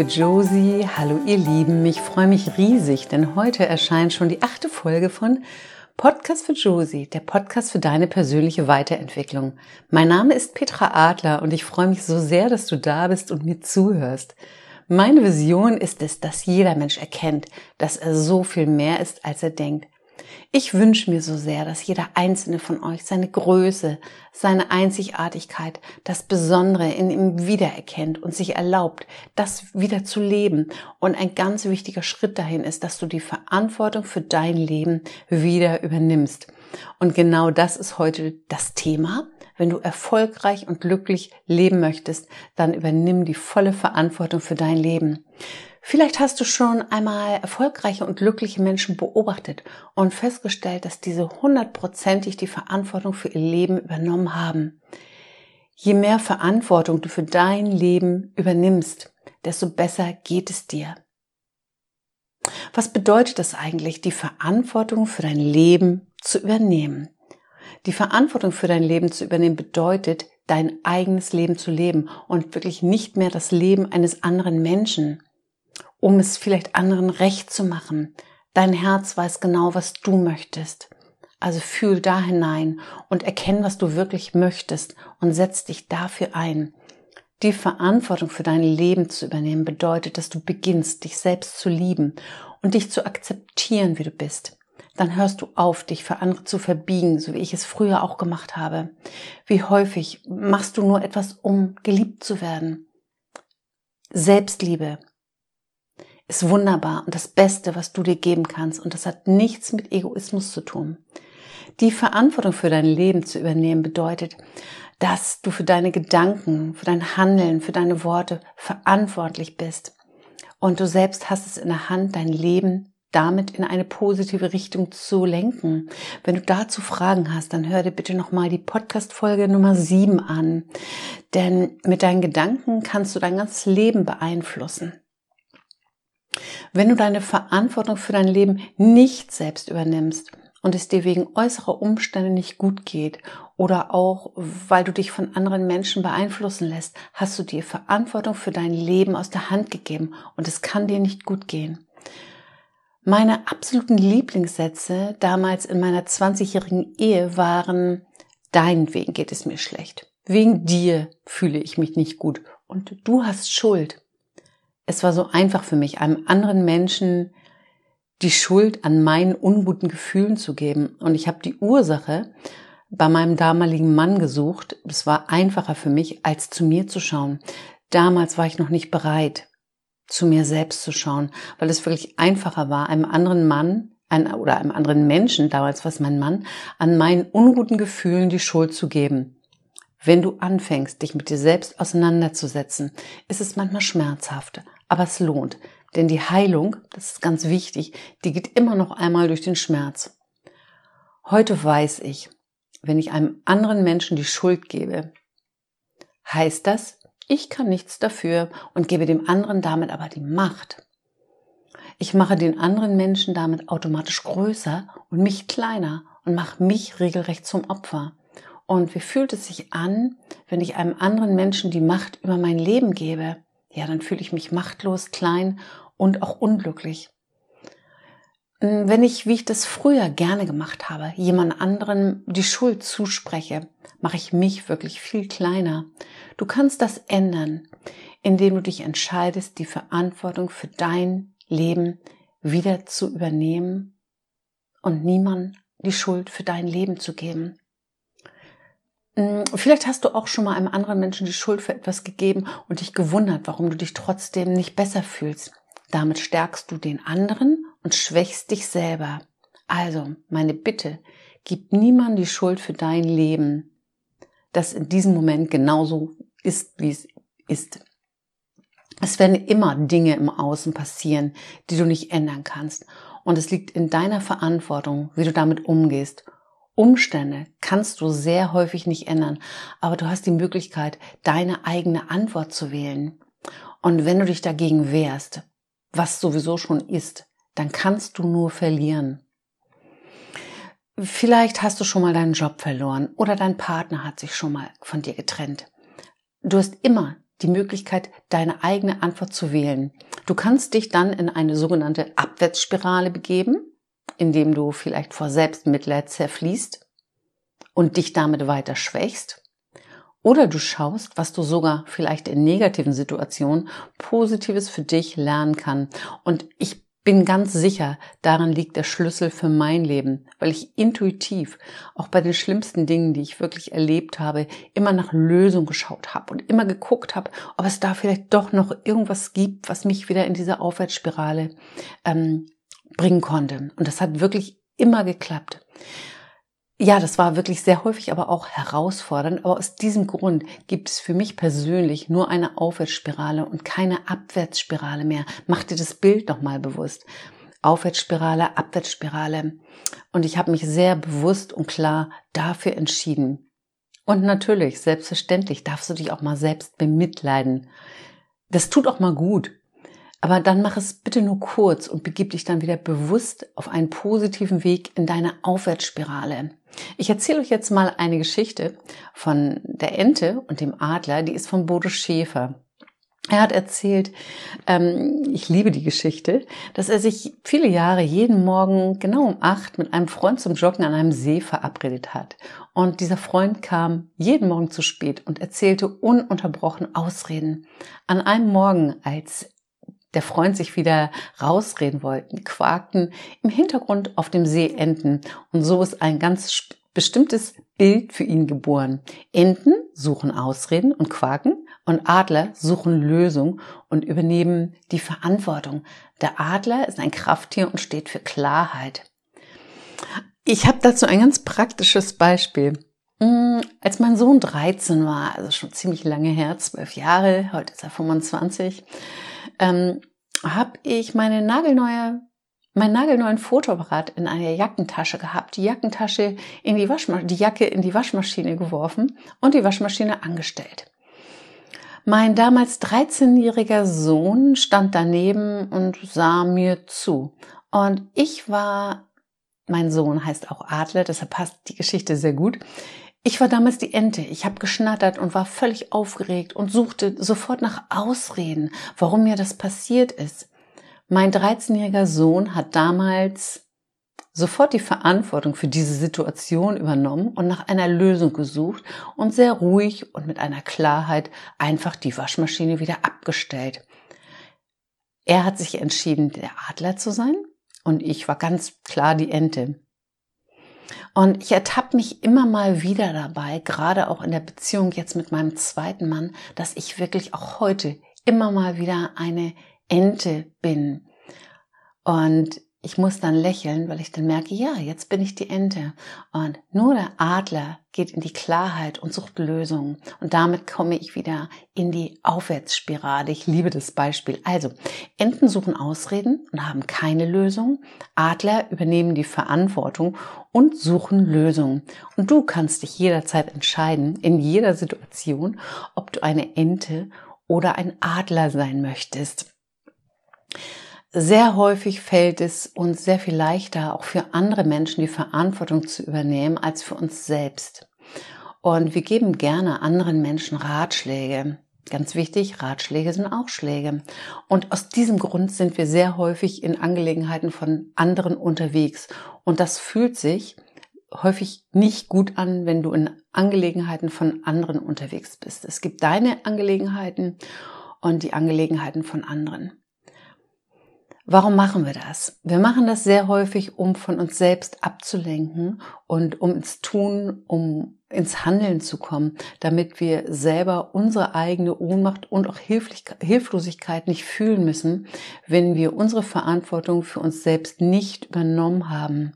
Liebe Josie, hallo ihr Lieben, ich freue mich riesig, denn heute erscheint schon die achte Folge von Podcast für Josie, der Podcast für deine persönliche Weiterentwicklung. Mein Name ist Petra Adler und ich freue mich so sehr, dass du da bist und mir zuhörst. Meine Vision ist es, dass jeder Mensch erkennt, dass er so viel mehr ist, als er denkt. Ich wünsche mir so sehr, dass jeder einzelne von euch seine Größe, seine Einzigartigkeit, das Besondere in ihm wiedererkennt und sich erlaubt, das wieder zu leben. Und ein ganz wichtiger Schritt dahin ist, dass du die Verantwortung für dein Leben wieder übernimmst. Und genau das ist heute das Thema. Wenn du erfolgreich und glücklich leben möchtest, dann übernimm die volle Verantwortung für dein Leben. Vielleicht hast du schon einmal erfolgreiche und glückliche Menschen beobachtet und festgestellt, dass diese hundertprozentig die Verantwortung für ihr Leben übernommen haben. Je mehr Verantwortung du für dein Leben übernimmst, desto besser geht es dir. Was bedeutet das eigentlich, die Verantwortung für dein Leben zu übernehmen? Die Verantwortung für dein Leben zu übernehmen bedeutet, dein eigenes Leben zu leben und wirklich nicht mehr das Leben eines anderen Menschen um es vielleicht anderen recht zu machen. Dein Herz weiß genau, was du möchtest. Also fühl da hinein und erkenn, was du wirklich möchtest und setz dich dafür ein. Die Verantwortung für dein Leben zu übernehmen bedeutet, dass du beginnst, dich selbst zu lieben und dich zu akzeptieren, wie du bist. Dann hörst du auf, dich für andere zu verbiegen, so wie ich es früher auch gemacht habe. Wie häufig machst du nur etwas, um geliebt zu werden? Selbstliebe ist wunderbar und das Beste, was du dir geben kannst. Und das hat nichts mit Egoismus zu tun. Die Verantwortung für dein Leben zu übernehmen bedeutet, dass du für deine Gedanken, für dein Handeln, für deine Worte verantwortlich bist. Und du selbst hast es in der Hand, dein Leben damit in eine positive Richtung zu lenken. Wenn du dazu Fragen hast, dann hör dir bitte nochmal die Podcast-Folge Nummer 7 an. Denn mit deinen Gedanken kannst du dein ganzes Leben beeinflussen. Wenn du deine Verantwortung für dein Leben nicht selbst übernimmst und es dir wegen äußerer Umstände nicht gut geht oder auch weil du dich von anderen Menschen beeinflussen lässt, hast du dir Verantwortung für dein Leben aus der Hand gegeben und es kann dir nicht gut gehen. Meine absoluten Lieblingssätze damals in meiner 20-jährigen Ehe waren, deinetwegen geht es mir schlecht. Wegen dir fühle ich mich nicht gut und du hast Schuld es war so einfach für mich, einem anderen Menschen die Schuld an meinen unguten Gefühlen zu geben. Und ich habe die Ursache bei meinem damaligen Mann gesucht. Es war einfacher für mich, als zu mir zu schauen. Damals war ich noch nicht bereit, zu mir selbst zu schauen, weil es wirklich einfacher war, einem anderen Mann ein, oder einem anderen Menschen, damals war es mein Mann, an meinen unguten Gefühlen die Schuld zu geben. Wenn du anfängst, dich mit dir selbst auseinanderzusetzen, ist es manchmal schmerzhaft, aber es lohnt. Denn die Heilung, das ist ganz wichtig, die geht immer noch einmal durch den Schmerz. Heute weiß ich, wenn ich einem anderen Menschen die Schuld gebe, heißt das, ich kann nichts dafür und gebe dem anderen damit aber die Macht. Ich mache den anderen Menschen damit automatisch größer und mich kleiner und mache mich regelrecht zum Opfer. Und wie fühlt es sich an, wenn ich einem anderen Menschen die Macht über mein Leben gebe? Ja, dann fühle ich mich machtlos, klein und auch unglücklich. Hm, wenn ich, wie ich das früher gerne gemacht habe, jemand anderen die Schuld zuspreche, mache ich mich wirklich viel kleiner. Du kannst das ändern, indem du dich entscheidest, die Verantwortung für dein Leben wieder zu übernehmen und niemand die Schuld für dein Leben zu geben. Mm, vielleicht hast du auch schon mal einem anderen Menschen die Schuld für etwas gegeben und dich gewundert, warum du dich trotzdem nicht besser fühlst. Damit stärkst du den anderen und schwächst dich selber. Also, meine Bitte, gib niemand die Schuld für dein Leben, das in diesem Moment genauso ist, wie es ist. Es werden immer Dinge im Außen passieren, die du nicht ändern kannst. Und es liegt in deiner Verantwortung, wie du damit umgehst Umstände kannst du sehr häufig nicht ändern, aber du hast die Möglichkeit, deine eigene Antwort zu wählen. Und wenn du dich dagegen wehrst, was sowieso schon ist, dann kannst du nur verlieren. Vielleicht hast du schon mal deinen Job verloren oder dein Partner hat sich schon mal von dir getrennt. Du hast immer die Möglichkeit, deine eigene Antwort zu wählen. Du kannst dich dann in eine sogenannte Abwärtsspirale begeben, indem du vielleicht vor Selbstmitleid zerfließt und dich damit weiter schwächst. Oder du schaust, was du sogar vielleicht in negativen Situationen Positives für dich lernen kann. Und ich bin ganz sicher, daran liegt der Schlüssel für mein Leben, weil ich intuitiv, auch bei den schlimmsten Dingen, die ich wirklich erlebt habe, immer nach Lösung geschaut habe und immer geguckt habe, ob es da vielleicht doch noch irgendwas gibt, was mich wieder in diese Aufwärtsspirale ähm, bringen konnte. Und das hat wirklich immer geklappt. Ja, das war wirklich sehr häufig, aber auch herausfordernd. Aber aus diesem Grund gibt es für mich persönlich nur eine Aufwärtsspirale und keine Abwärtsspirale mehr. Mach dir das Bild doch mal bewusst. Aufwärtsspirale, Abwärtsspirale. Und ich habe mich sehr bewusst und klar dafür entschieden. Und natürlich, selbstverständlich, darfst du dich auch mal selbst bemitleiden. Das tut auch mal gut. Aber dann mach es bitte nur kurz und begib dich dann wieder bewusst auf einen positiven Weg in deine Aufwärtsspirale. Ich erzähle euch jetzt mal eine Geschichte von der Ente und dem Adler, die ist von Bodo Schäfer. Er hat erzählt, ähm, ich liebe die Geschichte, dass er sich viele Jahre jeden Morgen genau um acht mit einem Freund zum Joggen an einem See verabredet hat. Und dieser Freund kam jeden Morgen zu spät und erzählte ununterbrochen Ausreden. An einem Morgen, als der Freund sich wieder rausreden wollten, quakten im Hintergrund auf dem See Enten. Und so ist ein ganz bestimmtes Bild für ihn geboren. Enten suchen Ausreden und quaken und Adler suchen Lösung und übernehmen die Verantwortung. Der Adler ist ein Krafttier und steht für Klarheit. Ich habe dazu ein ganz praktisches Beispiel. Mm, als mein Sohn 13 war, also schon ziemlich lange her, zwölf Jahre, heute ist er 25, ähm, habe ich meine nagelneue mein nagelneuen Fotoapparat in einer Jackentasche gehabt, die Jackentasche in die Waschmaschine, die Jacke in die Waschmaschine geworfen und die Waschmaschine angestellt. Mein damals 13-jähriger Sohn stand daneben und sah mir zu. Und ich war, mein Sohn heißt auch Adler, deshalb passt die Geschichte sehr gut. Ich war damals die Ente. Ich habe geschnattert und war völlig aufgeregt und suchte sofort nach Ausreden, warum mir das passiert ist. Mein 13-jähriger Sohn hat damals sofort die Verantwortung für diese Situation übernommen und nach einer Lösung gesucht und sehr ruhig und mit einer Klarheit einfach die Waschmaschine wieder abgestellt. Er hat sich entschieden, der Adler zu sein und ich war ganz klar die Ente. Und ich ertappe mich immer mal wieder dabei, gerade auch in der Beziehung jetzt mit meinem zweiten Mann, dass ich wirklich auch heute immer mal wieder eine Ente bin. Und ich muss dann lächeln, weil ich dann merke, ja, jetzt bin ich die Ente. Und nur der Adler geht in die Klarheit und sucht Lösungen. Und damit komme ich wieder in die Aufwärtsspirale. Ich liebe das Beispiel. Also, Enten suchen Ausreden und haben keine Lösung. Adler übernehmen die Verantwortung und suchen Lösungen. Und du kannst dich jederzeit entscheiden, in jeder Situation, ob du eine Ente oder ein Adler sein möchtest. Sehr häufig fällt es uns sehr viel leichter, auch für andere Menschen die Verantwortung zu übernehmen, als für uns selbst. Und wir geben gerne anderen Menschen Ratschläge. Ganz wichtig, Ratschläge sind auch Schläge. Und aus diesem Grund sind wir sehr häufig in Angelegenheiten von anderen unterwegs. Und das fühlt sich häufig nicht gut an, wenn du in Angelegenheiten von anderen unterwegs bist. Es gibt deine Angelegenheiten und die Angelegenheiten von anderen. Warum machen wir das? Wir machen das sehr häufig, um von uns selbst abzulenken und um ins Tun, um ins Handeln zu kommen, damit wir selber unsere eigene Ohnmacht und auch Hilflosigkeit nicht fühlen müssen, wenn wir unsere Verantwortung für uns selbst nicht übernommen haben.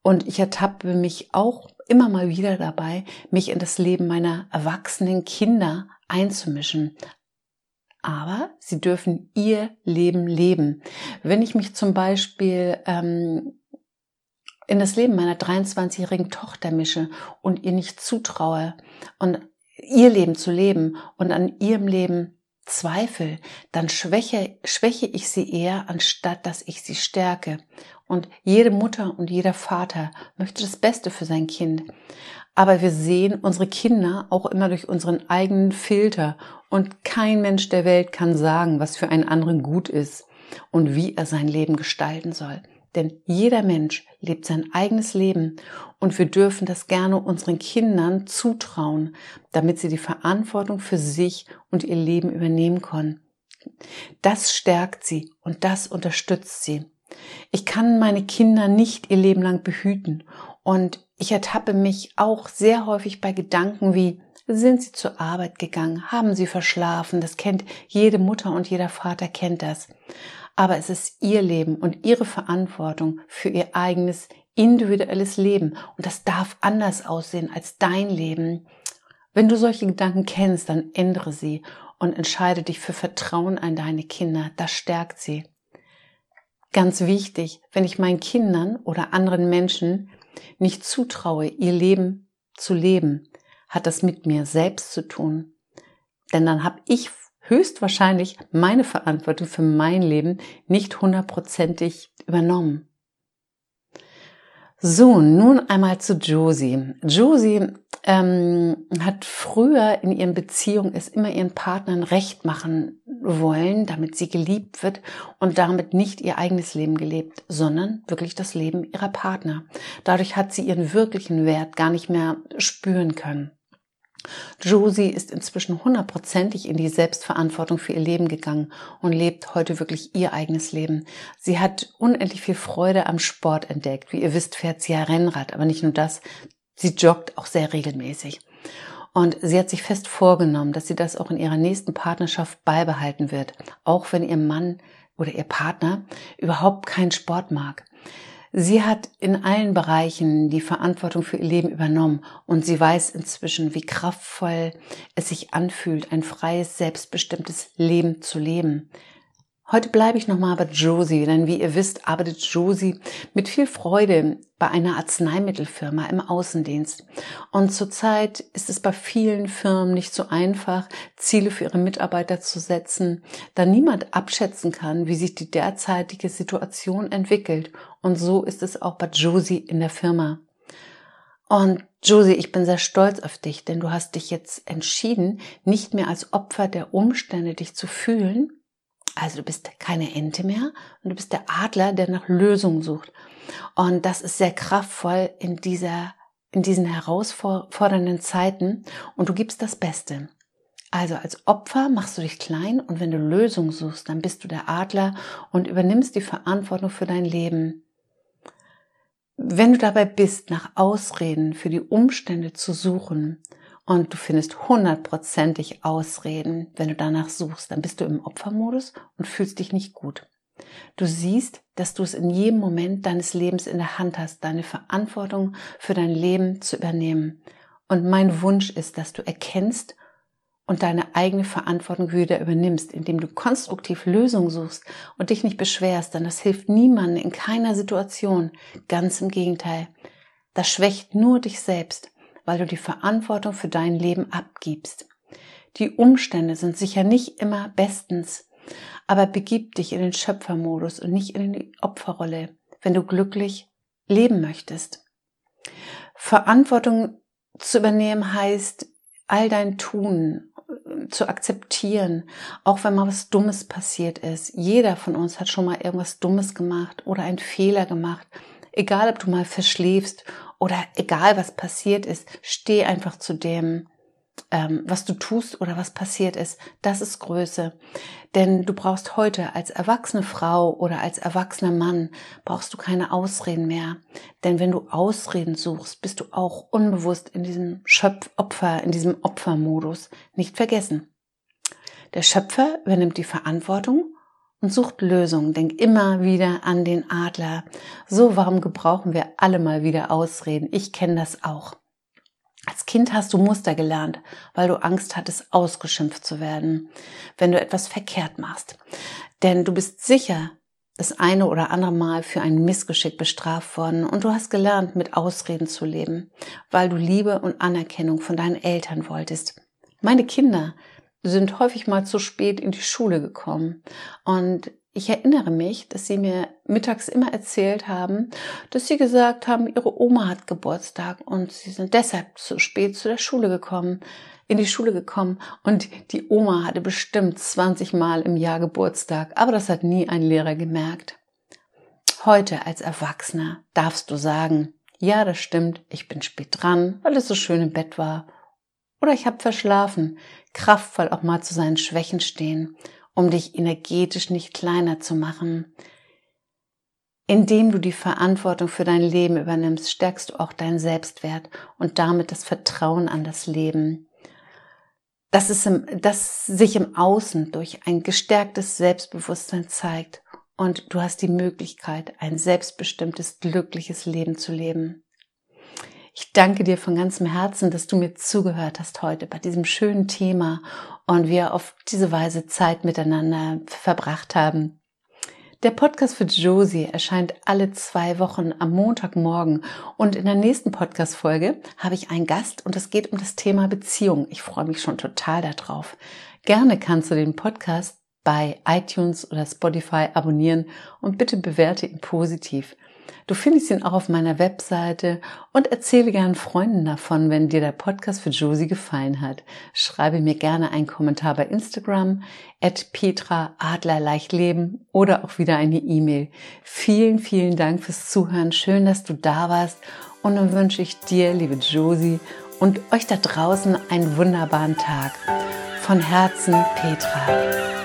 Und ich ertappe mich auch immer mal wieder dabei, mich in das Leben meiner erwachsenen Kinder einzumischen, aber sie dürfen ihr Leben leben. Wenn ich mich zum Beispiel ähm, in das Leben meiner 23-jährigen Tochter mische und ihr nicht zutraue und ihr Leben zu leben und an ihrem Leben zweifle, dann schwäche, schwäche ich sie eher, anstatt dass ich sie stärke. Und jede Mutter und jeder Vater möchte das Beste für sein Kind. Aber wir sehen unsere Kinder auch immer durch unseren eigenen Filter Und kein Mensch der Welt kann sagen, was für einen anderen gut ist und wie er sein Leben gestalten soll. Denn jeder Mensch lebt sein eigenes Leben und wir dürfen das gerne unseren Kindern zutrauen, damit sie die Verantwortung für sich und ihr Leben übernehmen können. Das stärkt sie und das unterstützt sie. Ich kann meine Kinder nicht ihr Leben lang behüten und ich ertappe mich auch sehr häufig bei Gedanken wie, sind sie zur Arbeit gegangen? Haben sie verschlafen? Das kennt jede Mutter und jeder Vater kennt das. Aber es ist ihr Leben und ihre Verantwortung für ihr eigenes individuelles Leben. Und das darf anders aussehen als dein Leben. Wenn du solche Gedanken kennst, dann ändere sie und entscheide dich für Vertrauen an deine Kinder. Das stärkt sie. Ganz wichtig, wenn ich meinen Kindern oder anderen Menschen nicht zutraue, ihr Leben zu leben, hat das mit mir selbst zu tun. Denn dann habe ich höchstwahrscheinlich meine Verantwortung für mein Leben nicht hundertprozentig übernommen. So, nun einmal zu Josie. Josie ähm, hat früher in ihren Beziehungen es immer ihren Partnern recht machen wollen, damit sie geliebt wird und damit nicht ihr eigenes Leben gelebt, sondern wirklich das Leben ihrer Partner. Dadurch hat sie ihren wirklichen Wert gar nicht mehr spüren können. Josie ist inzwischen hundertprozentig in die Selbstverantwortung für ihr Leben gegangen und lebt heute wirklich ihr eigenes Leben. Sie hat unendlich viel Freude am Sport entdeckt. Wie ihr wisst, fährt sie ja Rennrad, aber nicht nur das, sie joggt auch sehr regelmäßig. Und sie hat sich fest vorgenommen, dass sie das auch in ihrer nächsten Partnerschaft beibehalten wird, auch wenn ihr Mann oder ihr Partner überhaupt keinen Sport mag. Sie hat in allen Bereichen die Verantwortung für ihr Leben übernommen und sie weiß inzwischen, wie kraftvoll es sich anfühlt, ein freies, selbstbestimmtes Leben zu leben. Heute bleibe ich nochmal bei Josie, denn wie ihr wisst, arbeitet Josie mit viel Freude bei einer Arzneimittelfirma im Außendienst. Und zurzeit ist es bei vielen Firmen nicht so einfach, Ziele für ihre Mitarbeiter zu setzen, da niemand abschätzen kann, wie sich die derzeitige Situation entwickelt. Und so ist es auch bei Josie in der Firma. Und Josie, ich bin sehr stolz auf dich, denn du hast dich jetzt entschieden, nicht mehr als Opfer der Umstände dich zu fühlen, also du bist keine Ente mehr und du bist der Adler, der nach Lösungen sucht. Und das ist sehr kraftvoll in dieser, in diesen herausfordernden Zeiten und du gibst das Beste. Also als Opfer machst du dich klein und wenn du Lösungen suchst, dann bist du der Adler und übernimmst die Verantwortung für dein Leben. Wenn du dabei bist, nach Ausreden für die Umstände zu suchen und du findest hundertprozentig Ausreden, wenn du danach suchst, dann bist du im Opfermodus und fühlst dich nicht gut. Du siehst, dass du es in jedem Moment deines Lebens in der Hand hast, deine Verantwortung für dein Leben zu übernehmen. Und mein Wunsch ist, dass du erkennst und deine eigene Verantwortung wieder übernimmst, indem du konstruktiv Lösungen suchst und dich nicht beschwerst, denn das hilft niemandem in keiner Situation. Ganz im Gegenteil. Das schwächt nur dich selbst weil du die Verantwortung für dein Leben abgibst. Die Umstände sind sicher nicht immer bestens, aber begib dich in den Schöpfermodus und nicht in die Opferrolle, wenn du glücklich leben möchtest. Verantwortung zu übernehmen heißt, all dein Tun äh, zu akzeptieren, auch wenn mal was Dummes passiert ist. Jeder von uns hat schon mal irgendwas Dummes gemacht oder einen Fehler gemacht. Egal, ob du mal verschläfst oder egal was passiert ist, steh einfach zu dem, ähm, was du tust oder was passiert ist. Das ist Größe. Denn du brauchst heute als erwachsene Frau oder als erwachsener Mann, brauchst du keine Ausreden mehr. Denn wenn du Ausreden suchst, bist du auch unbewusst in diesem Schöpfopfer, in diesem Opfermodus. Nicht vergessen. Der Schöpfer übernimmt die Verantwortung und sucht Lösungen. Denk immer wieder an den Adler. So, warum gebrauchen wir alle mal wieder Ausreden? Ich kenne das auch. Als Kind hast du Muster gelernt, weil du Angst hattest, ausgeschimpft zu werden, wenn du etwas verkehrt machst. Denn du bist sicher das eine oder andere Mal für ein Missgeschick bestraft worden und du hast gelernt, mit Ausreden zu leben, weil du Liebe und Anerkennung von deinen Eltern wolltest. Meine Kinder sind häufig mal zu spät in die Schule gekommen. Und ich erinnere mich, dass sie mir mittags immer erzählt haben, dass sie gesagt haben, ihre Oma hat Geburtstag und sie sind deshalb zu spät zu der Schule gekommen. in die Schule gekommen und die Oma hatte bestimmt 20 Mal im Jahr Geburtstag, aber das hat nie ein Lehrer gemerkt. Heute als Erwachsener darfst du sagen, ja, das stimmt, ich bin spät dran, weil es so schön im Bett war. Oder ich habe verschlafen, kraftvoll auch mal zu seinen Schwächen stehen, um dich energetisch nicht kleiner zu machen. Indem du die Verantwortung für dein Leben übernimmst, stärkst du auch deinen Selbstwert und damit das Vertrauen an das Leben. Das, ist im, das sich im Außen durch ein gestärktes Selbstbewusstsein zeigt und du hast die Möglichkeit, ein selbstbestimmtes, glückliches Leben zu leben. Ich danke dir von ganzem Herzen, dass du mir zugehört hast heute bei diesem schönen Thema und wir auf diese Weise Zeit miteinander verbracht haben. Der Podcast für Josie erscheint alle zwei Wochen am Montagmorgen und in der nächsten Podcast-Folge habe ich einen Gast und es geht um das Thema Beziehung. Ich freue mich schon total darauf. Gerne kannst du den Podcast bei iTunes oder Spotify abonnieren und bitte bewerte ihn positiv. Du findest ihn auch auf meiner Webseite und erzähle gern Freunden davon, wenn dir der Podcast für Josie gefallen hat. Schreibe mir gerne einen Kommentar bei Instagram, at Petra Adler Leichtleben oder auch wieder eine E-Mail. Vielen, vielen Dank fürs Zuhören. Schön, dass du da warst. Und dann wünsche ich dir, liebe Josie, und euch da draußen einen wunderbaren Tag. Von Herzen, Petra.